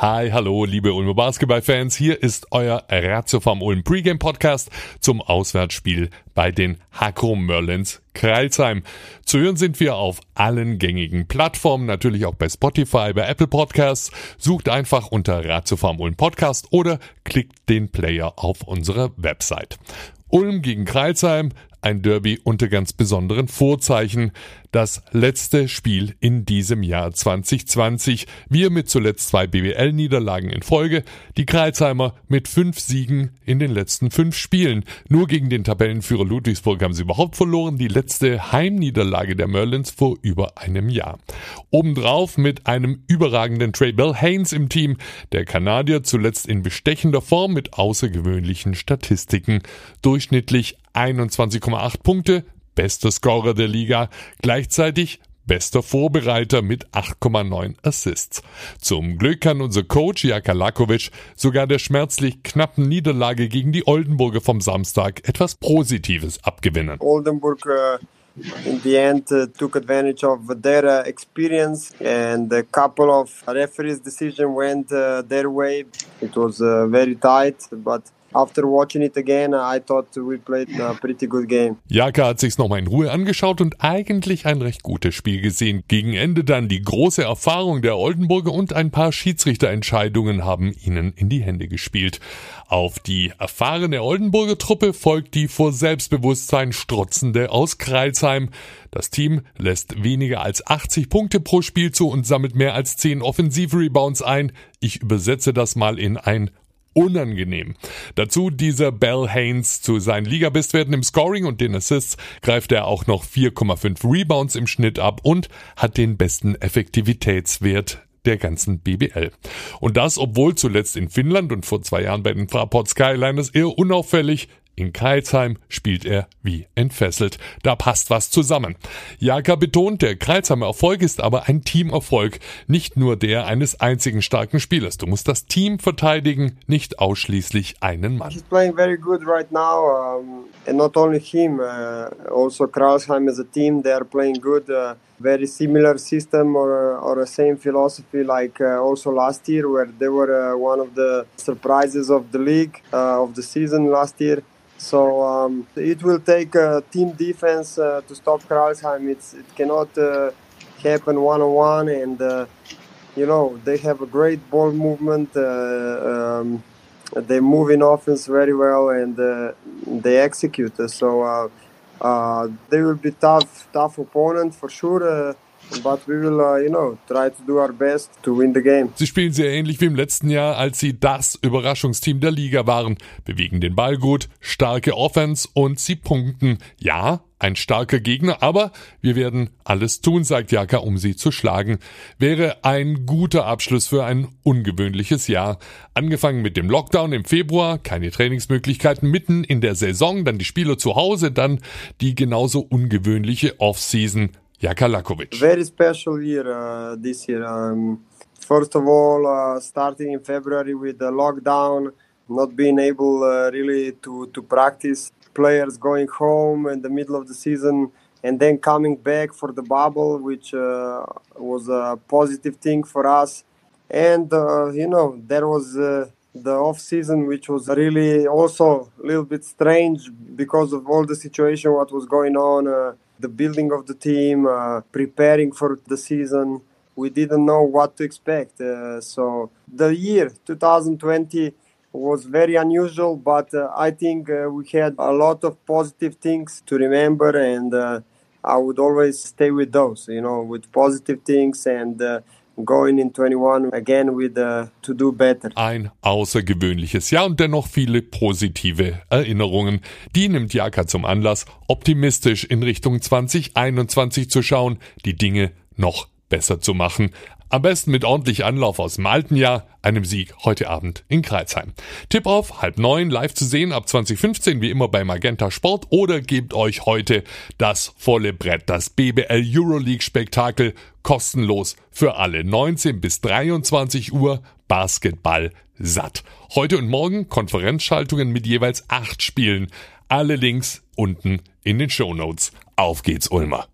Hi, hallo, liebe Ulmer Basketballfans. Hier ist euer Ratio vom Ulm Pregame Podcast zum Auswärtsspiel bei den Hakro Merlins Kreilsheim. Zu hören sind wir auf allen gängigen Plattformen, natürlich auch bei Spotify, bei Apple Podcasts. Sucht einfach unter Ratio vom Ulm Podcast oder klickt den Player auf unserer Website. Ulm gegen Kreilsheim, ein Derby unter ganz besonderen Vorzeichen. Das letzte Spiel in diesem Jahr 2020. Wir mit zuletzt zwei BWL-Niederlagen in Folge. Die Kreilsheimer mit fünf Siegen in den letzten fünf Spielen. Nur gegen den Tabellenführer Ludwigsburg haben sie überhaupt verloren. Die letzte Heimniederlage der Merlins vor über einem Jahr. Obendrauf mit einem überragenden Trey Bell Haynes im Team. Der Kanadier zuletzt in bestechender Form mit außergewöhnlichen Statistiken. Durchschnittlich 21,8 Punkte, bester Scorer der Liga, gleichzeitig bester Vorbereiter mit 8,9 Assists. Zum Glück kann unser Coach Jaka sogar der schmerzlich knappen Niederlage gegen die Oldenburger vom Samstag etwas Positives abgewinnen. Oldenburg uh in the end uh, took advantage of their uh, experience and a couple of referees decision went uh, their way it was uh, very tight but After watching it again, I thought we played a pretty good game. Jaka hat sich's nochmal in Ruhe angeschaut und eigentlich ein recht gutes Spiel gesehen. Gegen Ende dann die große Erfahrung der Oldenburger und ein paar Schiedsrichterentscheidungen haben ihnen in die Hände gespielt. Auf die erfahrene Oldenburger Truppe folgt die vor Selbstbewusstsein strotzende aus Kreilsheim. Das Team lässt weniger als 80 Punkte pro Spiel zu und sammelt mehr als 10 Offensiv-Rebounds ein. Ich übersetze das mal in ein unangenehm. Dazu dieser Bell Haynes zu seinen Ligabestwerten im Scoring und den Assists greift er auch noch 4,5 Rebounds im Schnitt ab und hat den besten Effektivitätswert der ganzen BBL. Und das, obwohl zuletzt in Finnland und vor zwei Jahren bei den Fraport Skyliners eher unauffällig in Kreilsheim spielt er wie entfesselt. Da passt was zusammen. Jaka betont, der Kreilsheimer Erfolg ist aber ein Teamerfolg, nicht nur der eines einzigen starken Spielers. Du musst das Team verteidigen, nicht ausschließlich einen Mann. He's playing very good right now, um, and not only him, uh, also Kreilsheim as a team, they are playing good. Uh, very similar system or, or a same philosophy like uh, also last year, where they were uh, one of the surprises of the league uh, of the season last year. So um, it will take a team defense uh, to stop Karlsheim. It's, it cannot uh, happen one on one, and uh, you know they have a great ball movement. Uh, um, they move in offense very well, and uh, they execute. So uh, they will be tough, tough opponent for sure. But we will, uh, you know, try to do our best to win the game. Sie spielen sehr ähnlich wie im letzten Jahr, als sie das Überraschungsteam der Liga waren. Bewegen den Ball gut, starke Offense und sie punkten. Ja, ein starker Gegner, aber wir werden alles tun, sagt Jaka, um sie zu schlagen. Wäre ein guter Abschluss für ein ungewöhnliches Jahr. Angefangen mit dem Lockdown im Februar, keine Trainingsmöglichkeiten mitten in der Saison, dann die Spieler zu Hause, dann die genauso ungewöhnliche Offseason. Jaka Lakovic. Very special year uh, this year. Um, first of all, uh, starting in February with the lockdown, not being able uh, really to, to practice, players going home in the middle of the season, and then coming back for the bubble, which uh, was a positive thing for us. And, uh, you know, there was uh, the off season, which was really also a little bit strange because of all the situation, what was going on the building of the team, uh, preparing for the season. We didn't know what to expect. Uh, so the year 2020 was very unusual, but uh, I think uh, we had a lot of positive things to remember, and uh, I would always stay with those, you know, with positive things and going in 21 again with to do better. Ein außergewöhnliches Jahr und dennoch viele positive Erinnerungen. Die nimmt Jaka zum Anlass, optimistisch in Richtung 2021 zu schauen, die Dinge noch besser zu machen. Am besten mit ordentlich Anlauf aus dem alten Jahr, einem Sieg heute Abend in Kreilsheim. Tipp auf, halb neun, live zu sehen ab 2015, wie immer bei Magenta Sport oder gebt euch heute das volle Brett, das BBL Euroleague Spektakel, kostenlos für alle 19 bis 23 Uhr Basketball satt. Heute und morgen Konferenzschaltungen mit jeweils acht Spielen. Alle Links unten in den Show Notes. Auf geht's, Ulmer.